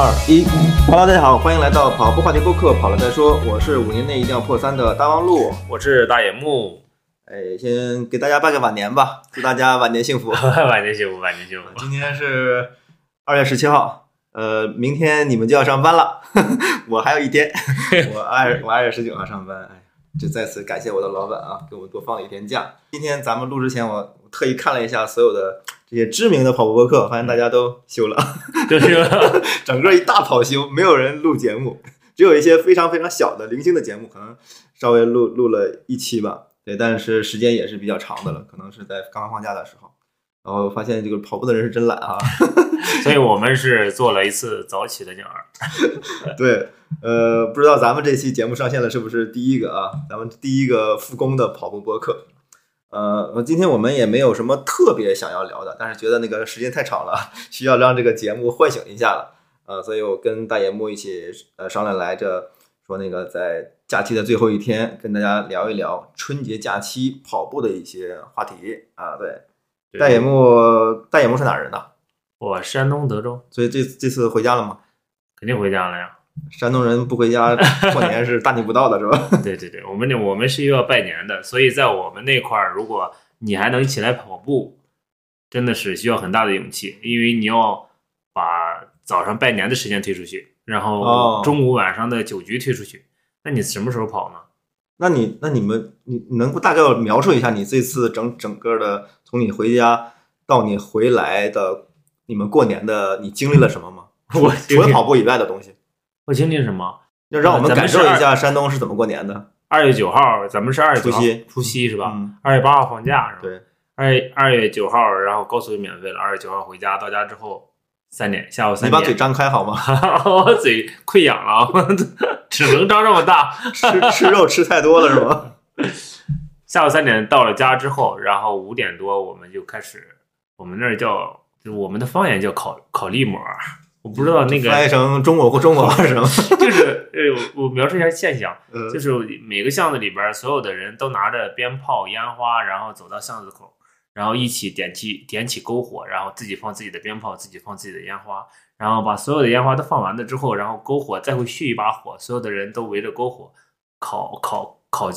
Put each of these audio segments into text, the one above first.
二一，Hello，大家好，欢迎来到跑步话题播客，跑了再说。我是五年内一定要破三的大王路，我是大野木。哎，先给大家拜个晚年吧，祝大家晚年幸福，晚年幸福，晚年幸福。今天是二月十七号，呃，明天你们就要上班了，我还有一天，我二我二月十九号上班。哎，就再次感谢我的老板啊，给我多放了一天假。今天咱们录之前，我特意看了一下所有的。这些知名的跑步播客，发现大家都休了，就是 整个一大跑休，没有人录节目，只有一些非常非常小的零星的节目，可能稍微录录了一期吧。对，但是时间也是比较长的了，可能是在刚刚放假的时候。然后发现这个跑步的人是真懒啊，所以我们是做了一次早起的鸟儿。对，呃，不知道咱们这期节目上线了是不是第一个啊？咱们第一个复工的跑步播客。呃，今天我们也没有什么特别想要聊的，但是觉得那个时间太长了，需要让这个节目唤醒一下了。呃，所以我跟大野木一起呃商量来着，说那个在假期的最后一天，跟大家聊一聊春节假期跑步的一些话题啊。对，大野木，大野木是哪人呢？我山东德州，所以这这次回家了吗？肯定回家了呀。山东人不回家 过年是大逆不道的，是吧？对对对，我们我们是要拜年的，所以在我们那块儿，如果你还能起来跑步，真的是需要很大的勇气，因为你要把早上拜年的时间推出去，然后中午晚上的酒局推出去，那你什么时候跑呢？那你那你们你你能大概描述一下你这次整整个的从你回家到你回来的你们过年的你经历了什么吗？我除了跑步以外的东西。我经历什么？要让我们感受一下山东是怎么过年的。二月九号，咱们是二月除夕，除夕是吧？二月八号放假是吧？对。二月二月九号，然后高速就免费了。二月九号回家，到家之后三点，下午三点。你把嘴张开好吗？我嘴溃疡了，只能张这么大。吃吃肉吃太多了是吗？下午三点到了家之后，然后五点多我们就开始，我们那儿叫，就我们的方言叫烤烤栗馍。我不知道那个翻译成中国或中国话是什么？就是呃，我描述一下现象，就是每个巷子里边所有的人都拿着鞭炮、烟花，然后走到巷子口，然后一起点起点起篝火，然后自己放自己的鞭炮，自己放自己的烟花，然后把所有的烟花都放完了之后，然后篝火再会续一把火，所有的人都围着篝火烤烤烤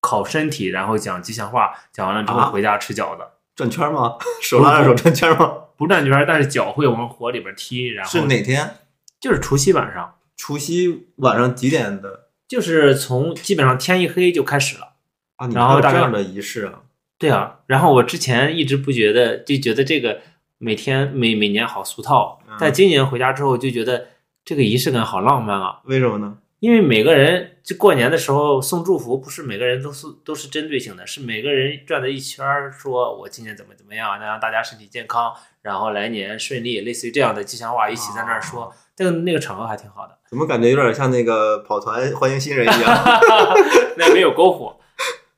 烤身体，然后讲吉祥话，讲完了之后回家吃饺子，转圈吗？手拉着手转圈吗？不转圈，但是脚会往火里边踢。然后是哪天？就是除夕晚上。除夕晚上几点的？就是从基本上天一黑就开始了啊。然后这样的仪式啊？对啊。然后我之前一直不觉得，就觉得这个每天每每年好俗套。但今年回家之后就觉得这个仪式感好浪漫啊。为什么呢？因为每个人就过年的时候送祝福，不是每个人都是都是针对性的，是每个人转了一圈儿，说我今年怎么怎么样，让大家身体健康。然后来年顺利，类似于这样的吉祥话一起在那儿说，那个那个场合还挺好的。怎么感觉有点像那个跑团欢迎新人一样？那没有篝火，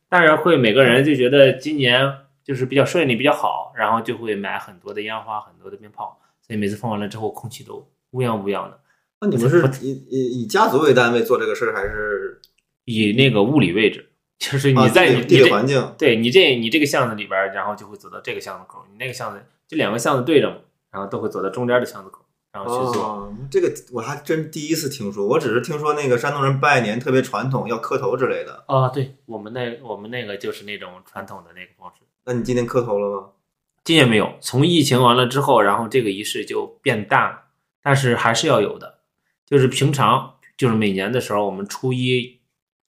但是会每个人就觉得今年就是比较顺利比较好，然后就会买很多的烟花，很多的鞭炮，所以每次放完了之后，空气都乌泱乌泱的。那你们是以以以家族为单位做这个事儿，还是以那个物理位置？就是你在你地理环境，对你这你这个巷子里边，然后就会走到这个巷子口，你那个巷子。就两个巷子对着嘛，然后都会走到中间的巷子口，然后去做。这个我还真第一次听说，我只是听说那个山东人拜年特别传统，要磕头之类的。啊，对我们那我们那个就是那种传统的那个方式。那你今天磕头了吗？今年没有。从疫情完了之后，然后这个仪式就变淡了，但是还是要有的。就是平常就是每年的时候，我们初一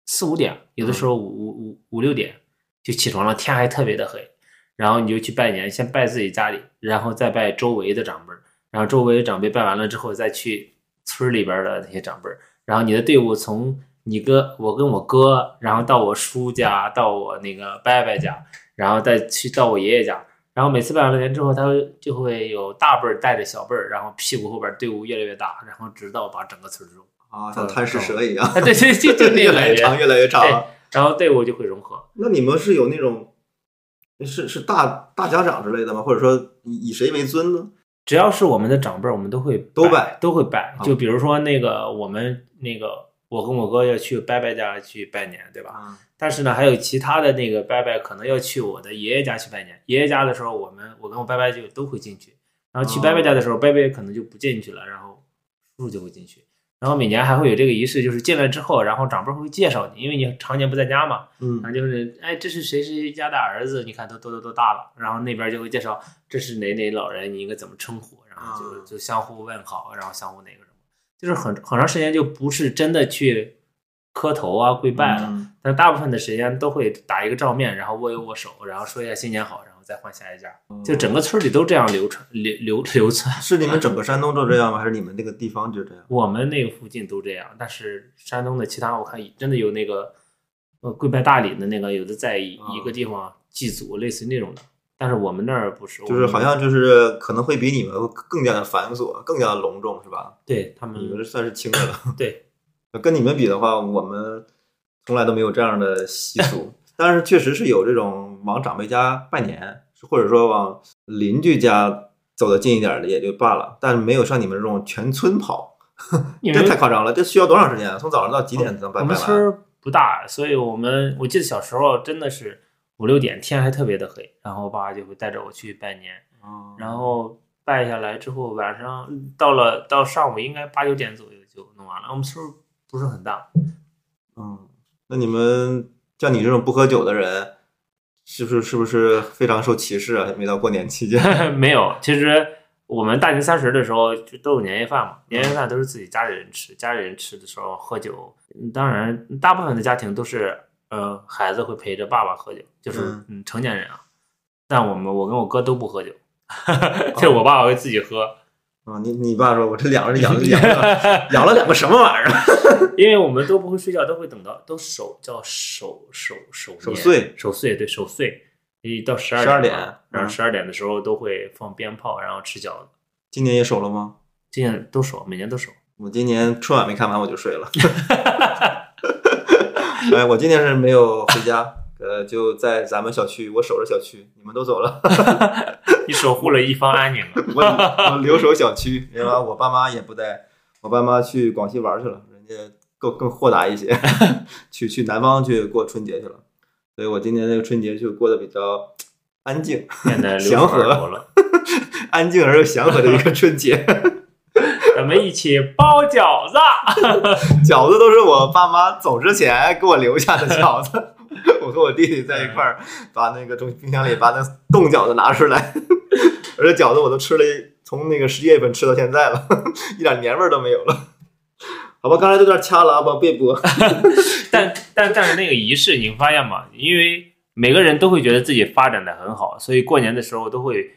四五点，有的时候五五五五六点就起床了，天还特别的黑。然后你就去拜年，先拜自己家里，然后再拜周围的长辈，然后周围的长辈拜完了之后，再去村里边的那些长辈，然后你的队伍从你哥，我跟我哥，然后到我叔家，到我那个伯伯家，然后再去到我爷爷家，然后每次拜完了年之后，他就会有大辈儿带着小辈儿，然后屁股后边队伍越来越大，然后直到把整个村儿中啊，像贪食蛇一样，对对，对就那 个越来越长，越来越长，然后队伍就会融合。那你们是有那种？是是大大家长之类的吗？或者说以以谁为尊呢？只要是我们的长辈，我们都会都拜都会拜。就比如说那个我们那个我跟我哥要去伯伯家去拜年，对吧？但是呢，还有其他的那个伯伯可能要去我的爷爷家去拜年。爷爷家的时候，我们我跟我伯伯就都会进去。然后去伯伯家的时候，伯伯可能就不进去了。然后叔叔就会进去。然后每年还会有这个仪式，就是进来之后，然后长辈会介绍你，因为你常年不在家嘛，嗯然后就是哎，这是谁谁家的儿子，你看都多多多大了，然后那边就会介绍这是哪哪老人，你应该怎么称呼，然后就啊就相互问好，然后相互那个什么，就是很很长时间就不是真的去磕头啊跪拜了，嗯但大部分的时间都会打一个照面，然后握一握手，然后说一下新年好，然后再换下一家，就整个村里都这样流传流流流传。是你们整个山东都这样吗？还是你们那个地方就这样？我们那个附近都这样，但是山东的其他我看真的有那个呃跪拜大礼的那个，有的在一个地方祭祖，类似于那种的。但是我们那儿不是，就是好像就是可能会比你们更加的繁琐，更加的隆重，是吧？对他们你们这算是轻的了。对 跟你们比的话，我们从来都没有这样的习俗，但是确实是有这种往长辈家拜年，或者说往邻居家走得近一点的也就罢了，但没有像你们这种全村跑，这太夸张了。这需要多长时间啊？从早上到几点才能拜我拜完？们村儿不大，所以我们我记得小时候真的是五六点天还特别的黑，然后我爸就会带着我去拜年，哦然后拜下来之后晚上到了到上午应该八九点左右就弄完了。我们村儿不是很大，嗯，那你们像你这种不喝酒的人，是不是是不是非常受歧视啊？每到过年期间，没有，其实我们大年三十的时候就都有年夜饭嘛，年夜饭都是自己家里人吃，家里人吃的时候喝酒。嗯当然，大部分的家庭都是，呃，孩子会陪着爸爸喝酒，就是嗯嗯成年人啊。但我们我跟我哥都不喝酒，就我爸爸会自己喝，啊，你你爸说，我这两个人养养了 养了两个什么玩意儿？因为我们都不会睡觉，都会等到都守叫守守守守岁守岁对守岁，一到十二12点点，然后嗯十二点的时候都会放鞭炮，然后吃饺子，今年也守了吗？今年都守，每年都守。我今年春晚没看完我就睡了。哎，我今年是没有回家，呃，就在咱们小区，我守着小区，你们都走了，你守护了一方安宁我留守小区，另外我爸妈也不在，我爸妈去广西玩去了，人家更更豁达一些，去去南方去过春节去了，所以我今年这个春节就过得比较安静，变得祥和了。安静而又祥和的一个春节。咱们一起包饺子，饺子都是我爸妈走之前给我留下的饺子，我和我弟弟在一块儿把那个从冰箱里把那冻饺子拿出来，而且饺子我都吃了，从那个十一月份吃到现在了，一点年味儿都没有了。好吧，刚才这段掐了啊，不别播。但但但是那个仪式，你会发现吗？因为每个人都会觉得自己发展的很好，所以过年的时候都会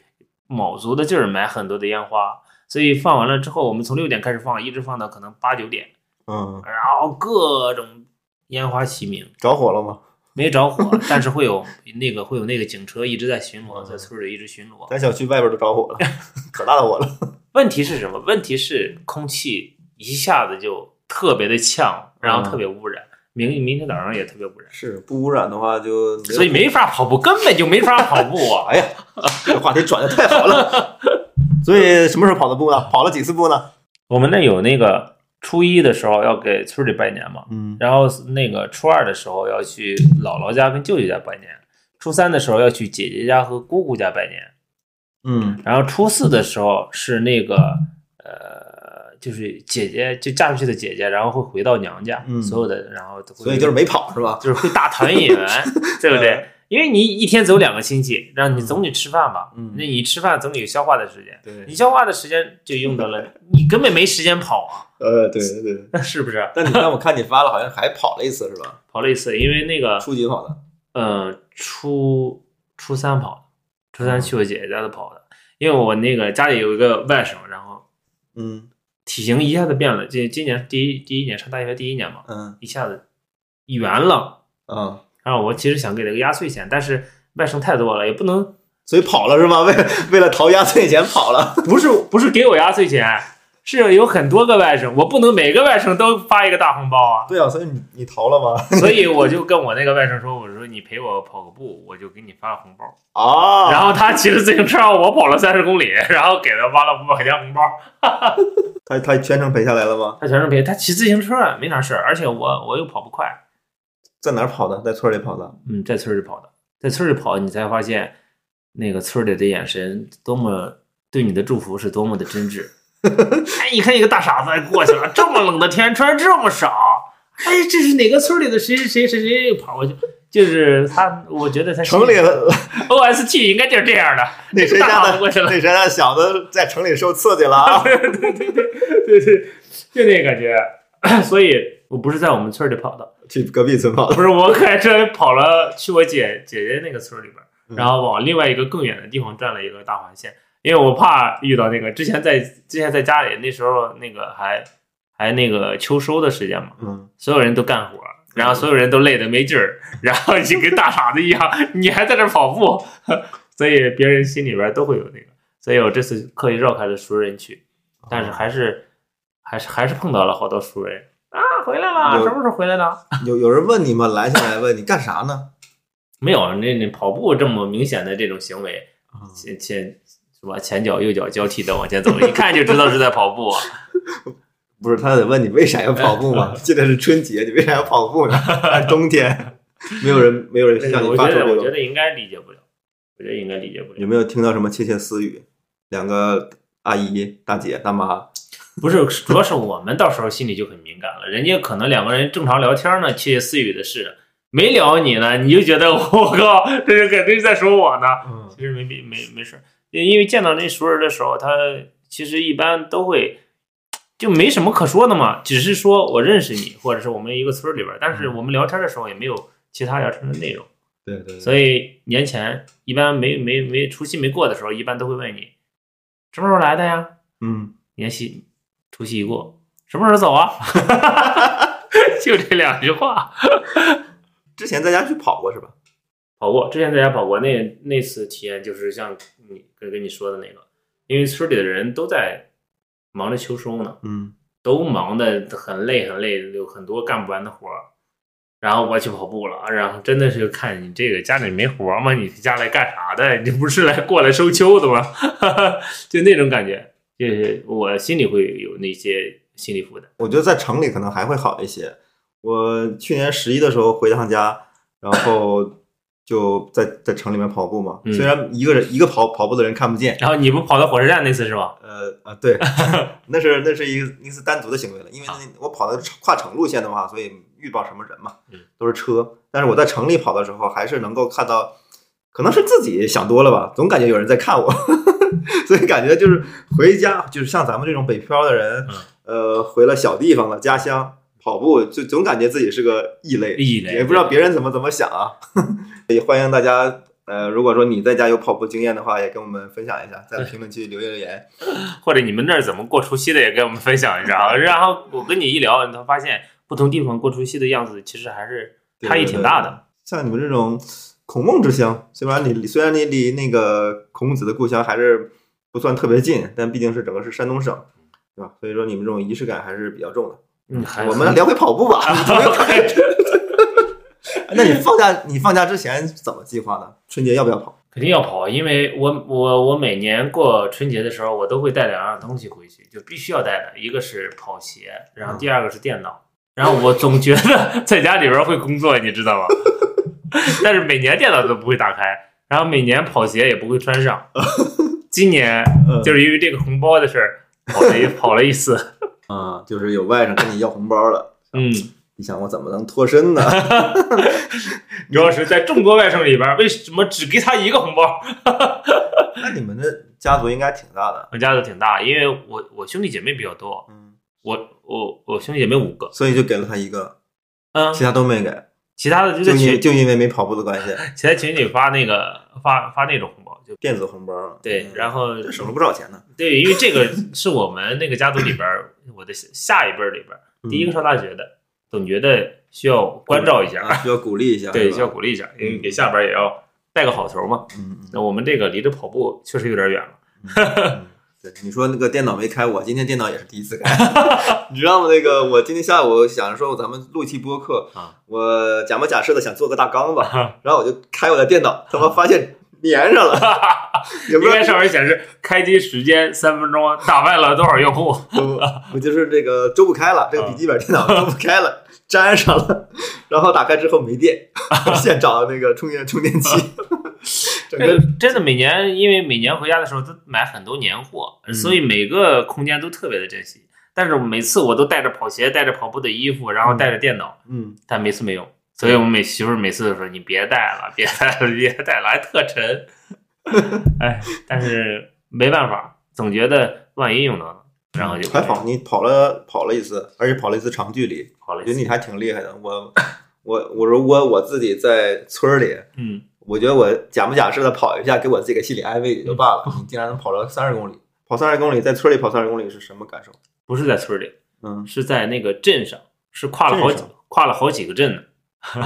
卯足的劲儿买很多的烟花。所以放完了之后，我们从六点开始放，一直放到可能八九点，嗯，然后各种烟花齐鸣，着火了吗？没着火，但是会有那个会有那个警车一直在巡逻，在村里一直巡逻。咱小区外边都着火了，可大的火了。问题是什么？问题是空气一下子就特别的呛，然后特别污染。明明天早上也特别污染，是不污染的话就，所以没法跑步，根本就没法跑步啊！哎呀，这话题转的太好了。所以什么时候跑的步呢？跑了几次步呢？我们那有那个初一的时候要给村里拜年嘛，嗯然后那个初二的时候要去姥姥家跟舅舅家拜年，初三的时候要去姐姐家和姑姑家拜年，嗯然后初四的时候是那个呃，就是姐姐就嫁出去的姐姐，然后会回到娘家，嗯所有的然后所以就是没跑是吧？就是会大团圆，对不对？因为你一天走两个亲戚，让你总得吃饭吧，嗯那你吃饭总得有消化的时间，对你消化的时间就用到了，你根本没时间跑啊，呃，对对对。是不是？但你但我看你发了，好像还跑了一次是吧？跑了一次，因为那个初几跑的？呃初初三跑的，初三去我姐姐家的跑的，因为我那个家里有一个外甥，然后嗯体型一下子变了，这今年第一第一年上大学第一年嘛，嗯一下子圆了，嗯，然后我其实想给他个压岁钱，但是外甥太多了，也不能所以跑了是吗？为为了逃压岁钱跑了。不是不是给我压岁钱，是有很多个外甥，我不能每个外甥都发一个大红包啊，对啊，所以你你逃了吗？所以我就跟我那个外甥说，我说你陪我跑个步，我就给你发个红包。啊，然后他骑着自行车，我跑了三十公里，然后给他发了五百块钱红包。他他全程陪下来了吗？他全程陪他骑自行车啊没啥事儿，而且我我又跑不快，在哪儿跑的？在村里跑的。嗯，在村里跑的，在村里跑，你才发现那个村里的眼神多么对你的祝福是多么的真挚。哎，你看一个大傻子过去了，这么冷的天穿这么少，哎，这是哪个村里的谁谁谁谁谁跑过去？就是他，我觉得他城里 OST 应该就是这样的。那谁家的那谁家小子在城里受刺激了啊？对对对对对对，就那感觉。所以我不是在我们村里跑的，去隔壁村跑的。不是，我开车跑了去我姐姐姐那个村里边，然后往另外一个更远的地方转了一个大环线，因为我怕遇到那个之前在之前在家里那时候那个还还那个秋收的时间嘛，嗯，所有人都干活。然后所有人都累得没劲儿，然后你跟大傻子一样，你还在这跑步，所以别人心里边都会有那个。所以我这次刻意绕开了熟人区，但是还是还是还是碰到了好多熟人啊，回来了，什么时候回来的？有有人问你吗？拦下来问你干啥呢？没有，那那跑步这么明显的这种行为，前前是吧？前脚右脚交替的往前走，一看就知道是在跑步。不是他得问你为啥要跑步吗？现在是春节，你为啥要跑步呢？冬天，没有人，没有人向你发出这种。我觉得应该理解不了，我觉得应该理解不了。有没有听到什么窃窃私语？两个阿姨、大姐、大妈，不是，主要是我们到时候心里就很敏感了。人家可能两个人正常聊天呢，窃窃私语的事，没聊你呢，你就觉得 我靠，这是肯定是在说我呢。其实没没没没事，因为见到那熟人的时候，他其实一般都会。就没什么可说的嘛，只是说我认识你，或者是我们一个村里边，但是我们聊天的时候也没有其他聊天的内容。对对。所以年前一般没没没除夕没过的时候，一般都会问你什么时候来的呀？嗯。年夕除夕一过，什么时候走啊？就这两句话。之前在家去跑过是吧？跑过，之前在家跑过。那那次体验就是像你跟跟你说的那个，因为村里的人都在。忙着秋收呢，嗯，都忙的很累很累，有很多干不完的活儿。然后我去跑步了，然后真的是看你这个家里没活吗？你家来干啥的？你不是来过来收秋的吗？就那种感觉，就是我心里会有那些心理负担。我觉得在城里可能还会好一些。我去年十一的时候回趟家，然后。就在在城里面跑步嘛，虽然一个人一个跑跑步的人看不见。然后你不跑到火车站那次是吧？呃啊对，那是那是一个一次单独的行为了，因为我跑的跨城路线的话，所以遇到什么人嘛，都是车。但是我在城里跑的时候，还是能够看到，可能是自己想多了吧，总感觉有人在看我，所以感觉就是回家，就是像咱们这种北漂的人，呃，回了小地方了，家乡。跑步就总感觉自己是个异类，异类也不知道别人怎么怎么想啊。也欢迎大家，呃，如果说你在家有跑步经验的话，也跟我们分享一下，在评论区留言留言，或者你们那儿怎么过除夕的，也跟我们分享一下啊。然后我跟你一聊，你才发现不同地方过除夕的样子其实还是差异挺大的。像你们这种孔孟之乡，虽然你虽然你离那个孔子的故乡还是不算特别近，但毕竟是整个是山东省，对吧？所以说你们这种仪式感还是比较重的。嗯，我们聊回跑步吧。那你放假，你放假之前怎么计划的？春节要不要跑？肯定要跑，因为我我我每年过春节的时候，我都会带两样东西回去，就必须要带的，一个是跑鞋，然后第二个是电脑。然后我总觉得 在家里边会工作，你知道吗？但是每年电脑都不会打开，然后每年跑鞋也不会穿上。今年就是因为这个红包的事儿，跑了一 跑了一次。啊，就是有外甥跟你要红包了，嗯，你想我怎么能脱身呢？主要是在众多外甥里边，为什么只给他一个红包？那你们的家族应该挺大的，我家族挺大，因为我我兄弟姐妹比较多，嗯，我我我兄弟姐妹五个，所以就给了他一个，嗯，其他都没给，其他的就在群就因为没跑步的关系，其他群里发那个发发那种红包，就电子红包，对，然后省了不少钱呢，对，因为这个是我们那个家族里边。我的下一辈里边，第一个上大学的，总觉得需要关照一下，需要鼓励一下，对，需要鼓励一下，因为给下边也要带个好头嘛。嗯，那我们这个离着跑步确实有点远了。对，你说那个电脑没开，我今天电脑也是第一次开，你知道吗？那个我今天下午想着说咱们录一期播客啊，我假模假式的想做个大纲吧，然后我就开我的电脑，他妈发现。连上了，应该上面显示开机时间三分钟，打败了多少用户？我就是这个周不开了，这个笔记本电脑周不开了，粘上了，然后打开之后没电，现找的那个充电充电器，这个真的每年，因为每年回家的时候都买很多年货，嗯所以每个空间都特别的珍惜。但是每次我都带着跑鞋，带着跑步的衣服，然后带着电脑，嗯，但每次没用。所以我们每媳妇儿每次都说：“你别带了，别带了，别带了，还特沉。”哎，但是没办法，总觉得万一用到呢，然后就还好你跑了跑了一次，而且跑了一次长距离，跑了一次。我觉得你还挺厉害的。我我我如果我自己在村儿里，嗯，我觉得我假模假式的跑一下，给我自己个心理安慰也就罢了。你竟然能跑了三十公里，跑三十公里，在村里跑三十公里是什么感受？不是在村里，嗯，是在那个镇上，是跨了好几跨了好几个镇呢。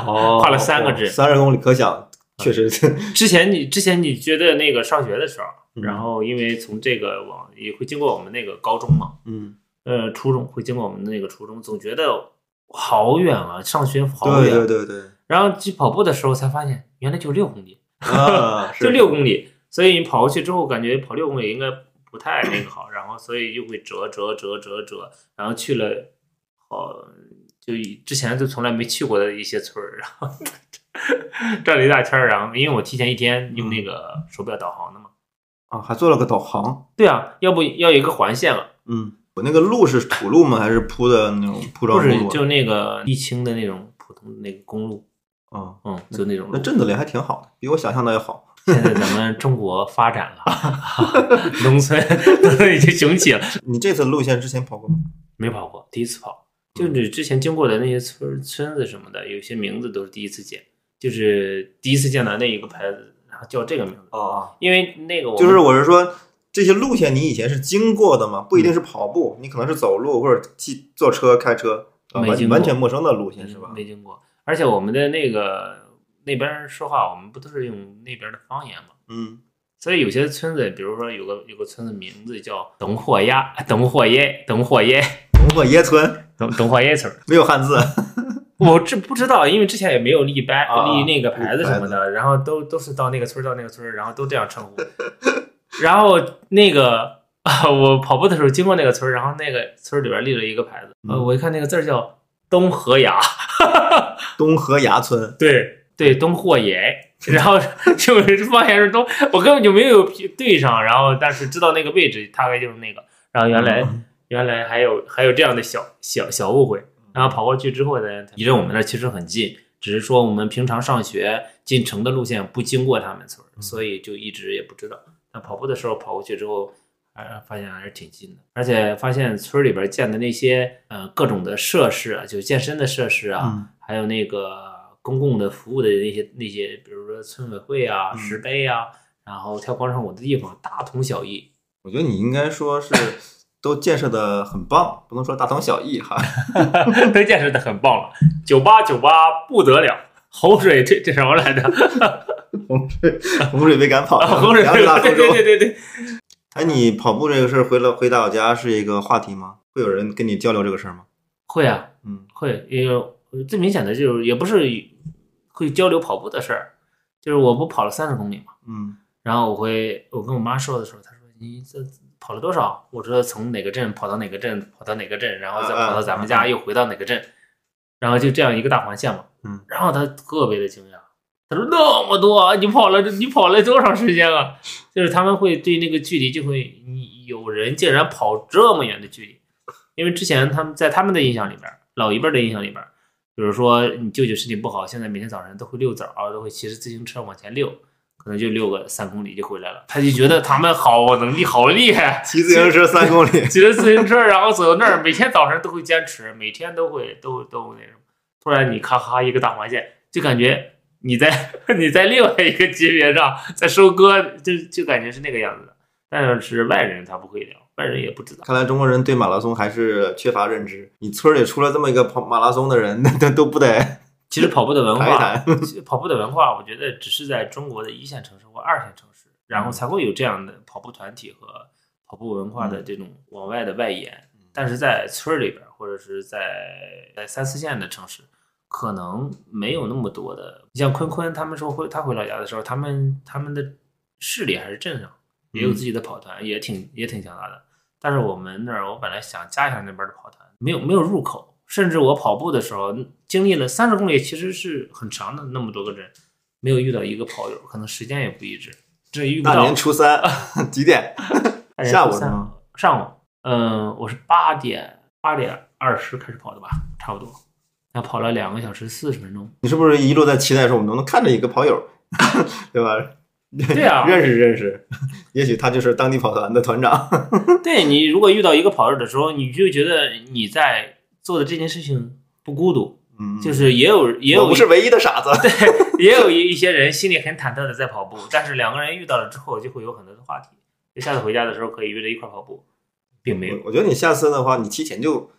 哦 跨了三个镇三十公里，可想确实，之前你之前你觉得那个上学的时候，嗯然后因为从这个往也会经过我们那个高中嘛，嗯，呃，初中会经过我们的那个初中，总觉得好远啊，上学好对远。对对对，然后去跑步的时候才发现，原来就六公里，啊，就六公里。所以你跑过去之后，感觉跑六公里应该不太那个好，然后所以就会折折折折折，然后去了好就以之前就从来没去过的一些村儿，然后转了一大圈儿，然后因为我提前一天用那个手表导航的嘛。啊，还做了个导航。对啊，要不要有一个环线了？嗯，我那个路是土路吗？还是铺的那种铺装不是公路？就那个沥青的那种普通的那个公路，啊，嗯，就那种路。那镇子里还挺好的，比我想象的要好。现在咱们中国发展了，农村农村已经雄起了。你这次路线之前跑过吗？没跑过，第一次跑。就你之前经过的那些村村子什么的，有些名字都是第一次见，就是第一次见到那一个牌子，然后叫这个名字。哦哦，因为那个我就是我是说，这些路线你以前是经过的吗？不一定是跑步，你可能是走路或者骑坐车、开车，啊完完全陌生的路线是吧？没经过，而且我们的那个那边说话，我们不都是用那边的方言吗？嗯，所以有些村子，比如说有个有个村子名字叫等火鸭、等火耶、等火耶、等火耶村。董董火耶村，没有汉字，我这不知道，因为之前也没有立牌、啊立那个牌子什么的，然后都都是到那个村儿到那个村儿，然后都这样称呼。然后那个啊，我跑步的时候经过那个村儿，然后那个村儿里边立了一个牌子，呃，嗯。我一看那个字儿叫东河崖，东河崖村。对对，东霍野，然后就是方言是东，我根本就没有对上，然后但是知道那个位置大概就是那个，然后原来、嗯。原来还有还有这样的小小小误会，然后跑过去之后呢，离着我们那其实很近，只是说我们平常上学进城的路线不经过他们村，所以就一直也不知道。那跑步的时候跑过去之后，呃，发现还是挺近的，而且发现村里边建的那些呃各种的设施啊，就健身的设施啊，嗯还有那个公共的服务的那些那些，比如说村委会啊、嗯石碑啊，然后跳广场舞的地方，大同小异。我觉得你应该说是都建设的很棒，不能说大同小异哈。都建设的很棒了，酒吧酒吧不得了，洪水这这什么来着？洪水洪水被赶跑了，洪水对对。对对对，哎，你跑步这个事儿回了回老家是一个话题吗？会有人跟你交流这个事儿吗？会啊嗯会，也有最明显的就是也不是会交流跑步的事儿，就是我不跑了三十公里嘛，嗯然后我会我跟我妈说的时候，她说你这跑了多少？我说从哪个镇跑到哪个镇，跑到哪个镇，然后再跑到咱们家，又回到哪个镇，然后就这样一个大环线嘛。嗯，然后她特别的惊讶，她说那么多，你跑了你跑了多长时间啊？就是他们会对那个距离就会，你有人竟然跑这么远的距离，因为之前他们在他们的印象里边，老一辈的印象里边，比如说你舅舅身体不好，现在每天早上都会遛早，都会骑着自行车往前溜。可能就遛个三公里就回来了，他就觉得他们好能力好厉害，骑自行车三公里，骑着自行车，然后走到那儿，每天早上都会坚持，每天都会都都那什么。突然你咔咔一个大环线，就感觉你在 你在另外一个级别上在收割，就就感觉是那个样子的。但是外人他不会聊，外人也不知道。看来中国人对马拉松还是缺乏认知。你村里出了这么一个跑马拉松的人，那那都不得 其实跑步的文化，跑步的文化，我觉得只是在中国的一线城市或二线城市，然后才会有这样的跑步团体和跑步文化的这种往外的外延。但是在村儿里边儿，或者是在在三四线的城市，可能没有那么多的。你像坤坤他们说回他回老家的时候，他们他们的势力还是镇上，也有自己的跑团，也挺也挺强大的。但是我们那儿，我本来想加一下那边的跑团，没有没有入口，甚至我跑步的时候经历了三十公里，其实是很长的那么多个人，没有遇到一个跑友，可能时间也不一致，这遇不大。年初三 几点？下午是吗？上午，嗯，我是八点八点二十开始跑的吧，差不多，然后跑了两个小时四十分钟。你是不是一路在期待说我们能不能看着一个跑友，对吧？对啊 认识认识，也许他就是当地跑团的团长。对你如果遇到一个跑友的时候，你就觉得你在做的这件事情不孤独，嗯，就是也有也有不是唯一的傻子。对也有一一些人心里很忐忑的在跑步，但是两个人遇到了之后就会有很多的话题。就下次回家的时候可以约着一块儿跑步，并没有。我我觉得你下次的话，你提前就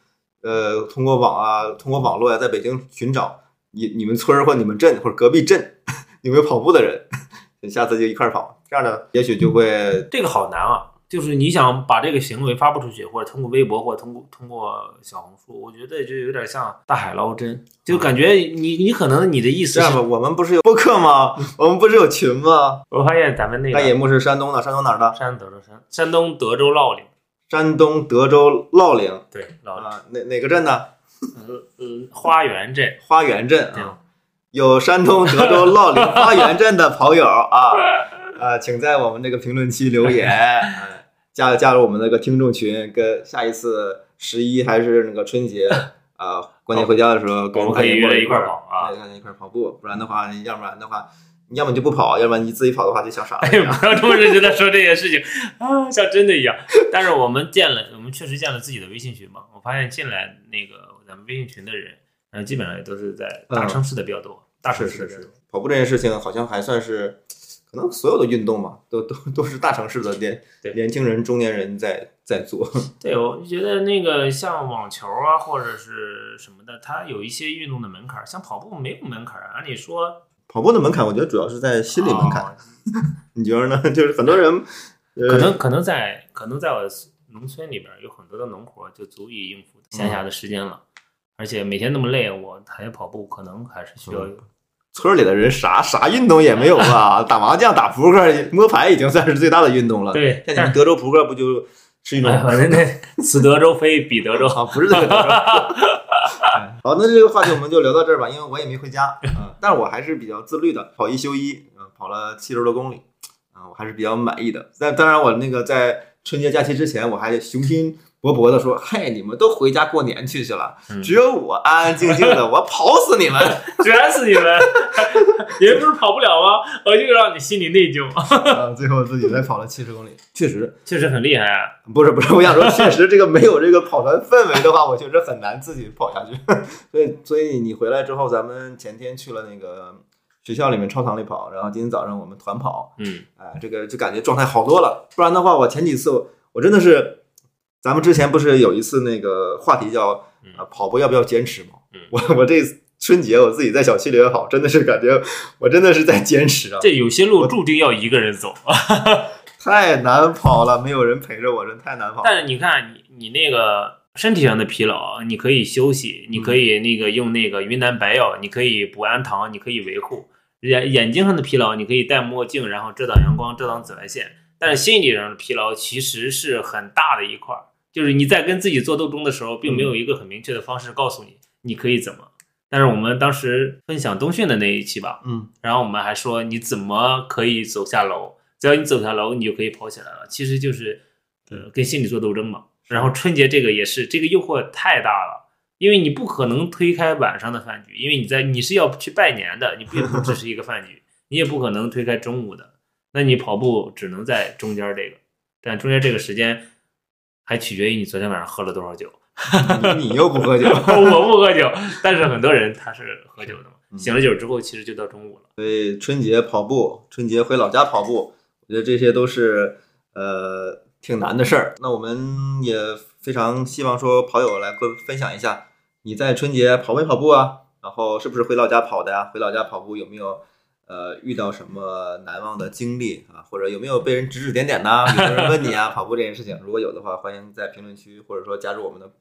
呃通过网啊，通过网络呀、在北京寻找你你们村或你们镇或者隔壁镇 有没有跑步的人，你下次就一块跑，这样呢，也许就会这个好难啊！就是你想把这个行为发布出去，或者通过微博，或者通过通过小红书，我觉得就有点像大海捞针，就感觉你你可能你的意思是这样吧。，我们不是有播客吗？我们不是有群吗？我发现咱们那个大野木是山东的，山东哪儿的？山东德州山山东德州烙岭，山东德州乐陵对啊，哪哪个镇呢？呃呃，花园镇，花园镇啊。有山东德州乐陵花园镇的跑友啊，啊，请在我们这个评论区留言，哎 加加入我们那个听众群，跟下一次十一还是那个春节啊，过年回家的时候，我们可以约着一块跑啊！跟一块跑步，不然的话，要不然的话，你要么就不跑，要不然你自己跑的话就像傻子哎一样。不要这么认真的说这件事情 啊，像真的一样。但是我们建了，我们确实建了自己的微信群嘛。我发现进来那个咱们微信群的人，呃，基本上也都是在大城市的比较多，大城市的比较多。跑步这件事情好像还算是，可能所有的运动嘛，都都都是大城市的年年轻人、中年人在在做。对，我就觉得那个像网球啊，或者是什么的，它有一些运动的门槛儿，像跑步没有门槛儿。按理说，跑步的门槛，我觉得主要是在心理门槛。哦 你觉得呢？就是很多人，呃、可能可能在可能在我农村里边有很多的农活就足以应付闲暇的时间了，而且每天那么累，我还跑步，可能还是需要有。村里的人啥啥运动也没有吧？打麻将、打扑克、摸牌已经算是最大的运动了。对，像你们德州扑克不就是一种哎，反正那此德州非彼德州。啊，不是这个德州。好，那这个话题我们就聊到这儿吧，因为我也没回家，嗯，但是我还是比较自律的，跑一休一，嗯，跑了七十多公里，啊，我还是比较满意的。但当然，我那个在春节假期之前，我还雄心勃勃的说，嗨，你们都回家过年去去了，嗯只有我安安静静的，我跑死你们。卷死你们！你们不是跑不了吗？我就让你心里内疚，啊，最后自己才跑了七十公里，确实确实很厉害啊！不是不是，我想说，确实这个没有这个跑团氛围的话，我确实很难自己跑下去。所以所以你回来之后，咱们前天去了那个学校里面操场里跑，然后今天早上我们团跑，嗯，哎，这个就感觉状态好多了。不然的话，我前几次我我真的是，咱们之前不是有一次那个话题叫嗯啊跑步要不要坚持吗？嗯我我这春节我自己在小区里也跑，真的是感觉我真的是在坚持啊，这有些路注定要一个人走。太难跑了，没有人陪着我，真太难跑了。但是你看，你你那个身体上的疲劳，你可以休息，你可以那个用那个云南白药，你可以补氨糖，你可以维护眼眼睛上的疲劳，你可以戴墨镜，然后遮挡阳光，遮挡紫外线。但是心理上的疲劳其实是很大的一块儿，就是你在跟自己做斗争的时候，并没有一个很明确的方式告诉你你可以怎么。但是我们当时分享冬训的那一期吧，嗯，然后我们还说你怎么可以走下楼，只要你走下楼，你就可以跑起来了。其实就是呃跟心理做斗争嘛。然后春节这个也是，这个诱惑太大了，因为你不可能推开晚上的饭局，因为你在你是要去拜年的，你并不只是一个饭局，你也不可能推开中午的，那你跑步只能在中间这个，但中间这个时间还取决于你昨天晚上喝了多少酒。你 你又不喝酒，我不喝酒，但是很多人他是喝酒的嘛，嗯醒了酒之后其实就到中午了。所以春节跑步，春节回老家跑步，我觉得这些都是呃挺难的事儿。那我们也非常希望说跑友来分分享一下，你在春节跑没跑步啊？然后是不是回老家跑的呀？回老家跑步有没有呃遇到什么难忘的经历啊？或者有没有被人指指点点呐？有没有人问你啊 跑步这件事情？如果有的话，欢迎在评论区或者说加入我们的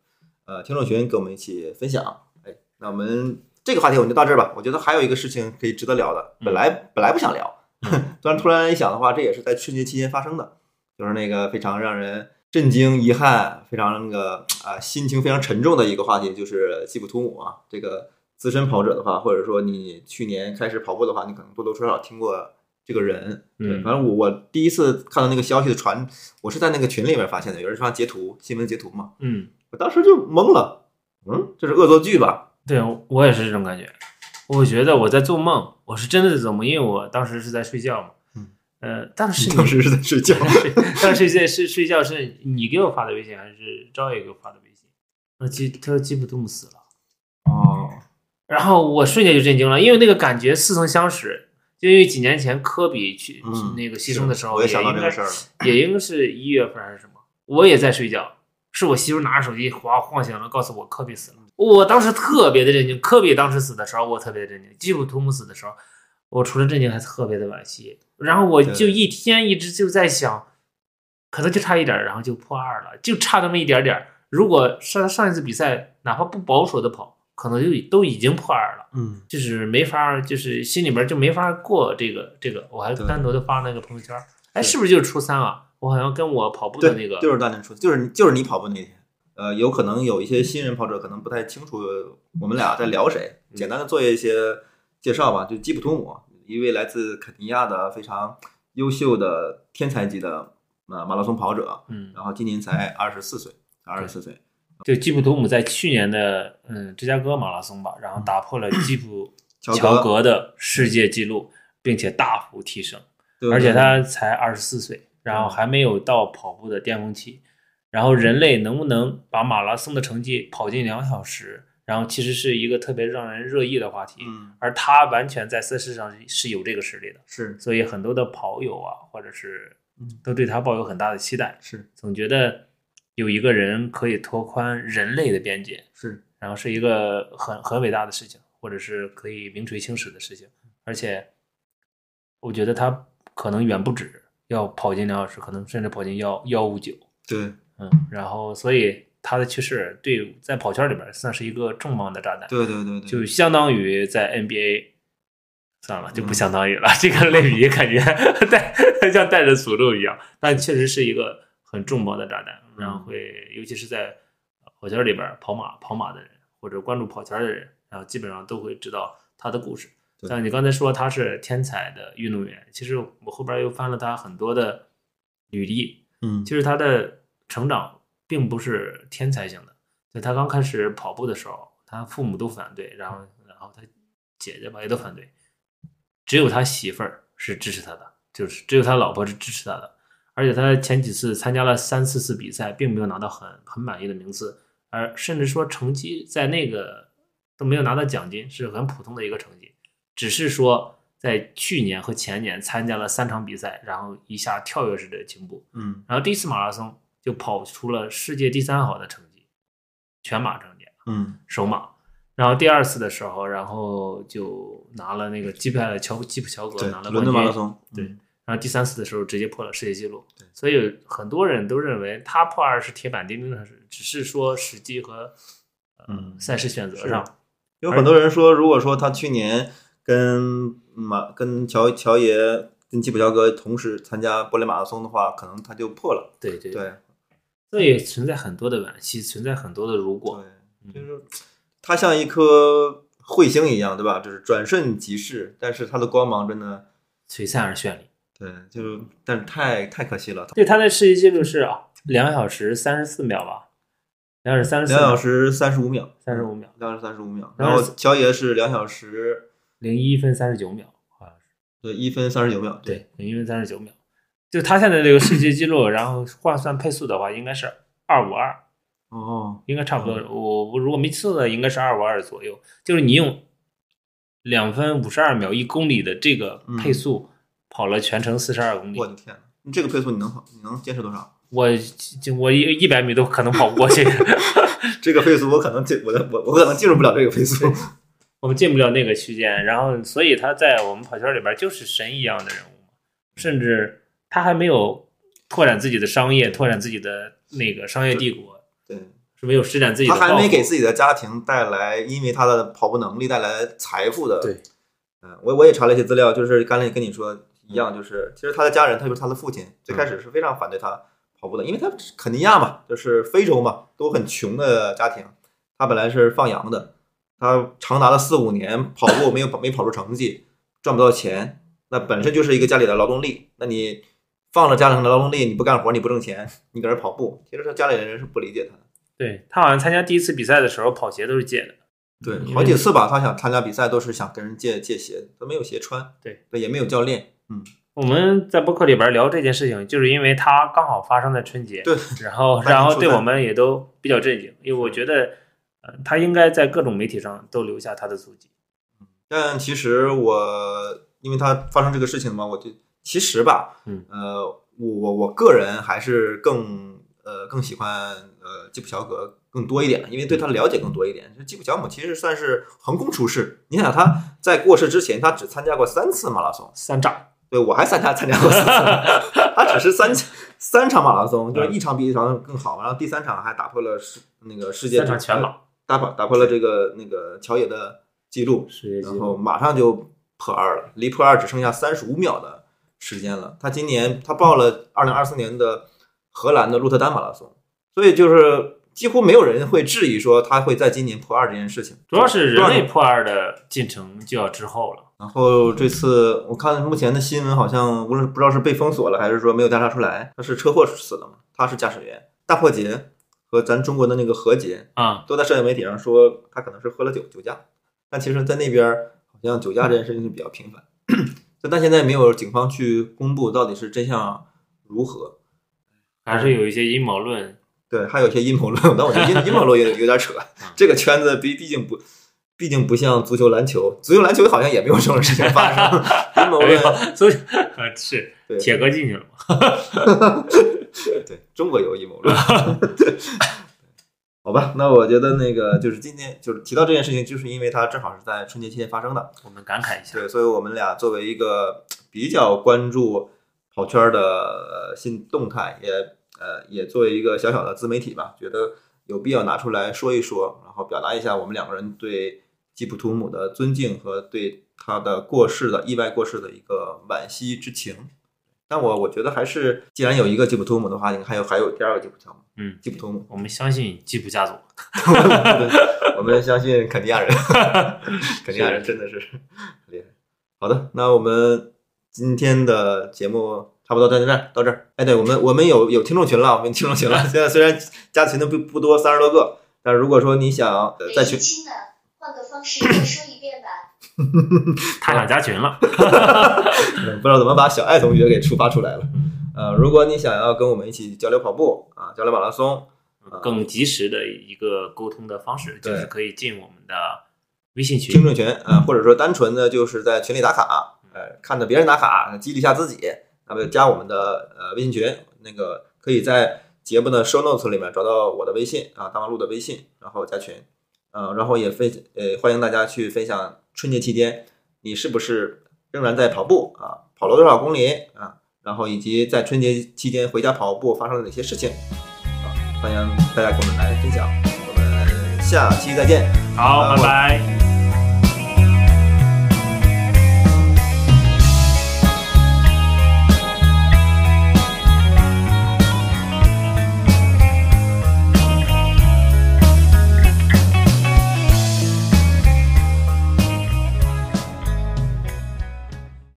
呃听众群，跟我们一起分享。哎，那我们这个话题我们就到这儿吧。我觉得还有一个事情可以值得聊的，本来本来不想聊，但突然一想的话，这也是在春节期间发生的，就是那个非常让人震惊、遗憾、非常那个啊心情非常沉重的一个话题，就是基普图姆啊这个资深跑者的话，或者说你去年开始跑步的话，你可能多多少少听过这个人。对，嗯反正我我第一次看到那个消息的传，我是在那个群里面发现的，有人发截图，新闻截图嘛，嗯，我当时就懵了，嗯，这是恶作剧吧？对我也是这种感觉。我觉得我在做梦，我是真的在做梦，因为我当时是在睡觉嘛。嗯，呃，当时当时是在睡觉，当时在睡睡觉是你给我发的微信还是赵野给我发的微信？那基他说基普图姆死了，哦，然后我瞬间就震惊了，因为那个感觉似曾相识，就因为几年前科比去、嗯那个牺牲的时候，我也想到这个事儿了。也应该是一月份还是什么，我也在睡觉，是我媳妇拿着手机哗晃醒了，告诉我科比死了。我当时特别的震惊，科比当时死的时候，我特别的震惊；基普图姆死的时候，我除了震惊还特别的惋惜。然后我就一天一直就在想，可能就差一点儿，然后就破二了，就差那么一点点儿。如果上上一次比赛哪怕不保守的跑，可能就都已经破二了。嗯，就是没法儿，就是心里边儿就没法儿过这个这个，我还单独的发那个朋友圈儿，哎，是是不是就是初三啊？我好像跟我跑步的那个，就是大年初，就是就是你跑步那天。呃，有可能有一些新人跑者可能不太清楚我们俩在聊谁，嗯简单的做一些介绍吧。就基普图姆，一位来自肯尼亚的非常优秀的天才级的呃马拉松跑者，嗯，然后今年才二十四岁，二十四岁，就基普图姆在去年的嗯芝加哥马拉松吧，然后打破了基普乔乔格的世界纪录，并且大幅提升，而且他才二十四岁，然后还没有到跑步的巅峰期。然后人类能不能把马拉松的成绩跑进两小时，然后其实是一个特别让人热议的话题。嗯而他完全在赛事上是有这个实力的，是所以很多的跑友啊，或者是嗯都对他抱有很大的期待，是总觉得有一个人可以拓宽人类的边界，是，然后是一个很很伟大的事情，或者是可以名垂青史的事情。而且，我觉得他可能远不止要跑进两小时，可能甚至跑进幺幺五九。对嗯，然后所以他的去世对在跑圈里边算是一个重磅的炸弹。对对对对，就相当于在 NBA，算了，就嗯不相当于了。这个类比感觉 带像带着诅咒一样，但确实是一个很重磅的炸弹。然后会，尤其是在跑圈里边跑马跑马的人，或者关注跑圈的人，然后基本上都会知道他的故事。像你刚才说他是天才的运动员，其实我后边又翻了他很多的履历，嗯其实他的成长并不是天才型的。就他刚开始跑步的时候，他父母都反对，然后然后他姐姐吧也都反对，只有他媳妇儿是支持他的，就是只有他老婆是支持他的。而且他前几次参加了三四次比赛，并没有拿到很很满意的名次，而甚至说成绩在那个都没有拿到奖金，是很普通的一个成绩。只是说在去年和前年参加了三场比赛，然后一下跳跃式的进步，嗯然后第一次马拉松就跑出了世界第三好的成绩，全马成绩，嗯首马。然后第二次的时候，然后就拿了那个击败了乔基普乔格，拿了冠伦敦马拉军。松，对嗯然后第三次的时候直接破了世界纪录对，所以很多人都认为他破二是铁板钉钉的事，只是说时机和呃嗯赛事选择上。有很多人说，如果说他去年跟马跟乔乔爷跟基普乔格同时参加柏林马拉松的话，可能他就破了。对对，对所以存在很多的惋惜，存在很多的如果。对，就是他像一颗彗星一样，对吧？就是转瞬即逝，但是他的光芒真的，璀璨而绚丽。对，就但是太太可惜了。对，他的世界纪录是两小时三十四秒吧，两小时三十四两小时三十五秒，三十五秒，两小时三十五秒，然后然后乔爷是两小时零一分三十九秒，好像是。对一分三十九秒，对，零一分三十九秒。就他现在这个世界纪录，然后换算配速的话，应该是二五二，哦，应该差不多。我我如果没记错的，应该是二五二左右。就是你用两分五十二秒一公里的这个配速跑了全程四十二公里，我的天呐，你这个配速你能跑，你能坚持多少？我就我一一百米都可能跑不过去。这个配速我可能进，我的我我可能进入不了这个配速。我们进不了那个区间，然后所以他在我们跑圈里边就是神一样的人物，甚至他还没有拓展自己的商业，拓展自己的那个商业帝国，对，是没有施展自己的他还没给自己的家庭带来，因为他的跑步能力带来财富的。对，嗯，我我也查了一些资料，就是刚才跟你说一样，就是其实他的家人，特别是他的父亲，最开始是非常反对他跑步的，因为他肯尼亚嘛，就是非洲嘛，都很穷的家庭，他本来是放羊的，他长达了四五年跑步没有没跑出成绩，赚不到钱，那本身就是一个家里的劳动力。那你放了家里的劳动力，你不干活，你不挣钱，你搁这跑步，其实他家里人是不理解他的。对他好像参加第一次比赛的时候，跑鞋都是借的。对，好几次吧，他想参加比赛都是想跟人借借鞋，他没有鞋穿。对对，也没有教练。我们在播客里边聊这件事情，就是因为它刚好发生在春节，对，然后 然后对我们也都比较震惊，因为我觉得，呃，他应该在各种媒体上都留下他的足迹。但其实我因为他发生这个事情嘛，我就其实吧，嗯。呃，我我我个人还是更呃更喜欢呃基普乔格更多一点，因为对他了解更多一点。就基普乔姆其实算是横空出世，你想他在过世之前，他只参加过三次马拉松，三掌，对我还参加参加过他只是三三场马拉松，就是一场比一场更好，然后第三场还打破了世那个世界三场全马，打破打破了这个那个乔野的记录，然后。马上就破二了，离破二只剩下三十五秒的时间了。他今年他报了二零二四年的荷兰的鹿特丹马拉松，所以就是几乎没有人会质疑说他会在今年破二这件事情。主要是人类破二的进程就要滞后了。然后这次我看目前的新闻好像无论不知道是被封锁了还是说没有调查出来，他是车祸死的嘛？他是驾驶员大破节和咱中国的那个何洁啊、都在社交媒体上说他可能是喝了酒酒驾，但其实，在那边好像酒驾这件事情是比较频繁，但现在没有警方去公布到底是真相如何。还是有一些阴谋论。对，还有一些阴谋论，但我觉得阴 阴谋论有有点扯。这个圈子毕毕竟不，毕竟不像足球、篮球，足球、篮球好像也没有这种事情发生。阴谋论，，所以呃是对铁哥进去了嘛？对中国有阴谋论。好吧，那我觉得那个就是今天就是提到这件事情，就是因为它正好是在春节期间发生的。我们感慨一下。对，所以我们俩作为一个比较关注跑圈的呃新动态，也呃也作为一个小小的自媒体吧，觉得有必要拿出来说一说，然后表达一下我们两个人对吉普图姆的尊敬和对他的过世的意外过世的一个惋惜之情。但我我觉得还是，既然有一个吉普图姆的话，你还有还有第二个吉普图姆，嗯，吉普图姆，我们相信吉普家族。我们相信肯尼亚人，肯尼亚人真的是厉害。好的，那我们今天的节目差不多到这儿，到这儿。哎，对我们我们有有听众群了，我们听众群了。现在虽然加群的不不多，三十多个，但是如果说你想呃在群，换个方式再说一遍吧。他想加群了。嗯不知道怎么把小爱同学给触发出来了。呃，如果你想要跟我们一起交流跑步啊，交流马拉松，更及时的一个沟通的方式，就是可以进我们的微信群听。众群啊，或者说单纯的就是在群里打卡，呃，看着别人打卡，激励一下自己，加我们的呃微信群，那个可以在节目的 show notes 里面找到我的微信啊，大望路的微信，然后加群，呃，然后也分呃欢迎大家去分享春节期间你是不是仍然在跑步啊，跑了多少公里啊，然后以及在春节期间回家跑步发生了哪些事情啊，欢迎大家跟我们来分享，我们下期再见。好，呃拜拜。